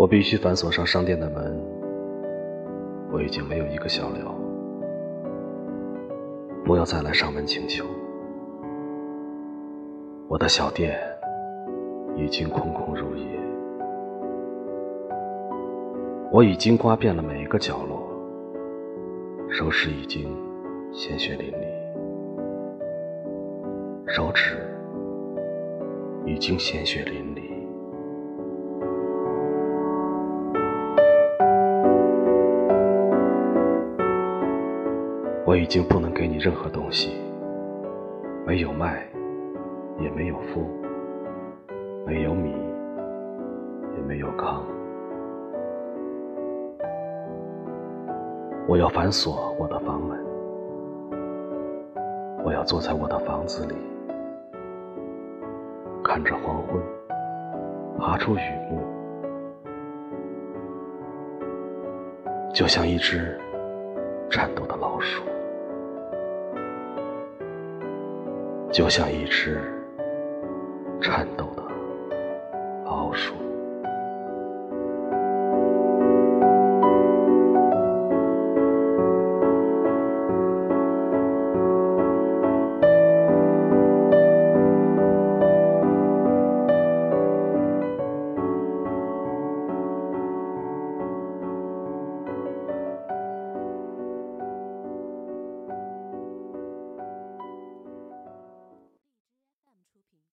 我必须反锁上商店的门。我已经没有一个小料，不要再来上门请求。我的小店已经空空如也，我已经刮遍了每一个角落，手指已经鲜血淋漓，手指已经鲜血淋漓。我已经不能给你任何东西，没有麦，也没有麸，没有米，也没有糠。我要反锁我的房门，我要坐在我的房子里，看着黄昏爬出雨幕，就像一只颤抖的老鼠。就像一只颤抖的老鼠。